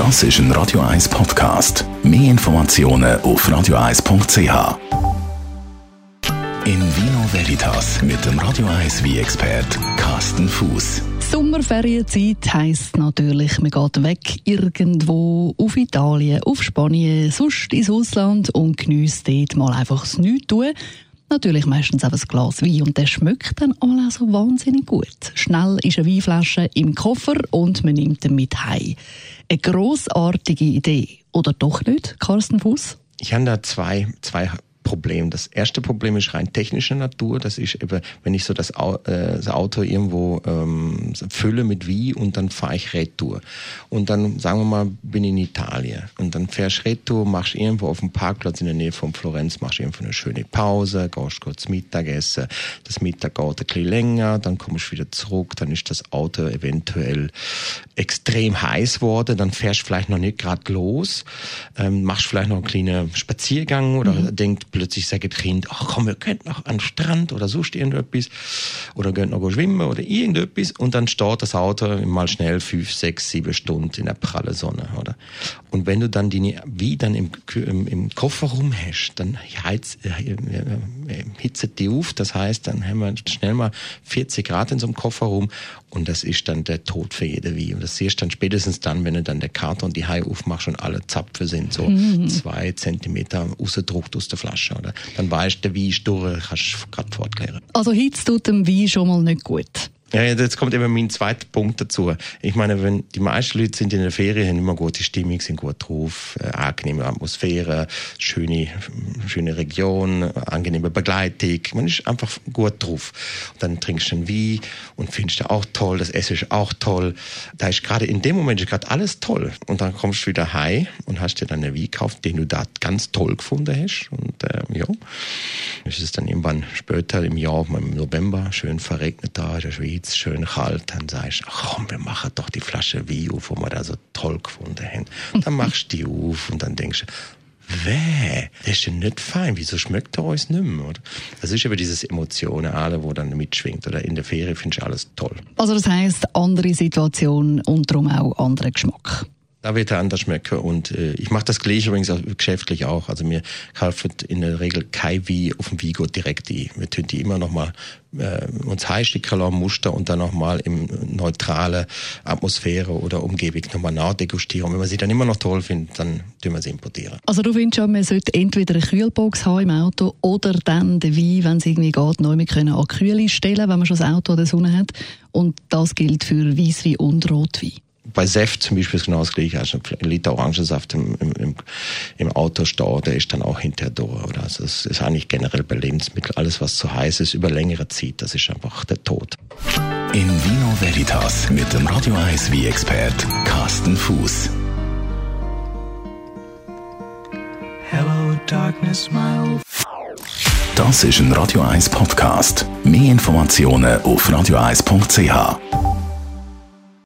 Das ist ein Radio 1 Podcast. Mehr Informationen auf radio1.ch. In Vino Veritas mit dem Radio 1 wie expert Carsten Fuß. Sommerferienzeit heisst natürlich, man geht weg irgendwo auf Italien, auf Spanien, sonst ins Ausland und genießt dort mal einfach das Nichtstun. Natürlich meistens auch ein Glas Wein und der schmeckt dann auch so wahnsinnig gut. Schnell ist eine Weinflasche im Koffer und man nimmt ihn mit heim. Eine grossartige Idee. Oder doch nicht, Carsten Fuß? Ich habe da zwei, zwei Problem. Das erste Problem ist rein technischer Natur. Das ist eben, wenn ich so das, äh, das Auto irgendwo ähm, fülle mit wie und dann fahre ich Retour. Und dann, sagen wir mal, bin ich in Italien. Und dann fährst Retour, machst irgendwo auf dem Parkplatz in der Nähe von Florenz, machst irgendwo eine schöne Pause, gehst kurz Mittagessen. Das Mittag geht ein bisschen länger, dann kommst du wieder zurück, dann ist das Auto eventuell extrem heiß worden, dann fährst du vielleicht noch nicht gerade los, ähm, machst vielleicht noch einen kleinen Spaziergang oder mhm. denkst plötzlich sagt das Kind, ach komm, wir könnten noch an den Strand oder sonst irgendetwas oder gehen noch schwimmen oder irgendetwas und dann steht das Auto mal schnell fünf, sechs, sieben Stunden in der prallen Sonne, oder? Und wenn du dann die wie dann im, im, im Kofferraum hast, dann heizt, äh, äh, äh, hitzet die auf, das heißt, dann haben wir schnell mal 40 Grad in so einem Kofferraum und das ist dann der Tod für jede Wie. Und siehst dann spätestens dann, wenn du dann der Karte und die Hai aufmachst und alle Zapfen sind so mhm. zwei Zentimeter rausgedruckt aus der Flasche. Oder? Dann weißt du, wie ist durch, kannst du gerade fortklären. Also Hitze tut dem Wein schon mal nicht gut. Ja, jetzt kommt eben mein zweiter Punkt dazu. Ich meine, wenn die meisten Leute sind in der Ferien, haben immer gute Stimmung, sind gut drauf, äh, angenehme Atmosphäre, schöne, schöne Region, angenehme Begleitung. Man ist einfach gut drauf. Und dann trinkst du einen Wein und findest auch toll, das Essen ist auch toll. Da ist gerade in dem Moment ist gerade alles toll. Und dann kommst du wieder heim und hast dir dann einen Wein gekauft, den du da ganz toll gefunden hast. Und äh, ja, ist es dann irgendwann später im Jahr, im November, schön verregnet da in der Schweiz Schweiz schön kalt, dann sagst du, komm, wir machen doch die Flasche Wein auf, wo wir da so toll gefunden haben. Dann machst du die auf und dann denkst du, Weh, das ist ja nicht fein. Wieso schmeckt er uns nicht mehr? Oder? Das ist eben dieses Emotionale, wo dann mitschwingt. Oder in der Ferie findest du alles toll. Also das heisst, andere Situation und darum auch anderer Geschmack. Da wird er anders schmecken und äh, ich mache das gleich übrigens auch, geschäftlich auch. Also mir kaufen in der Regel kein Wie auf dem Vigo direkt die. Wir tun die immer noch mal äh, uns heißsticken Muster und dann noch mal im neutrale Atmosphäre oder Umgebung noch mal nachdegustieren. Und wenn man sie dann immer noch toll findet, dann tun wir sie importieren. Also du findest schon, man sollte entweder eine Kühlbox haben im Auto oder dann den Wein, wenn es irgendwie geht, neu können an Kühle stellen, wenn man schon das Auto an der Sonne hat. Und das gilt für Weißwein und Rotwein bei Seft zum Beispiel ist genau das gleiche. Also ein Liter Orangensaft im, im, im Auto stehen, der ist dann auch hinterher da. Oder? Also es ist eigentlich generell bei Lebensmitteln alles, was zu heiß ist, über längere Zeit, das ist einfach der Tod. In Vino Veritas mit dem Radio 1 wie expert Carsten Fuß. Hello Darkness, my old Das ist ein Radio 1 Podcast. Mehr Informationen auf radio1.ch.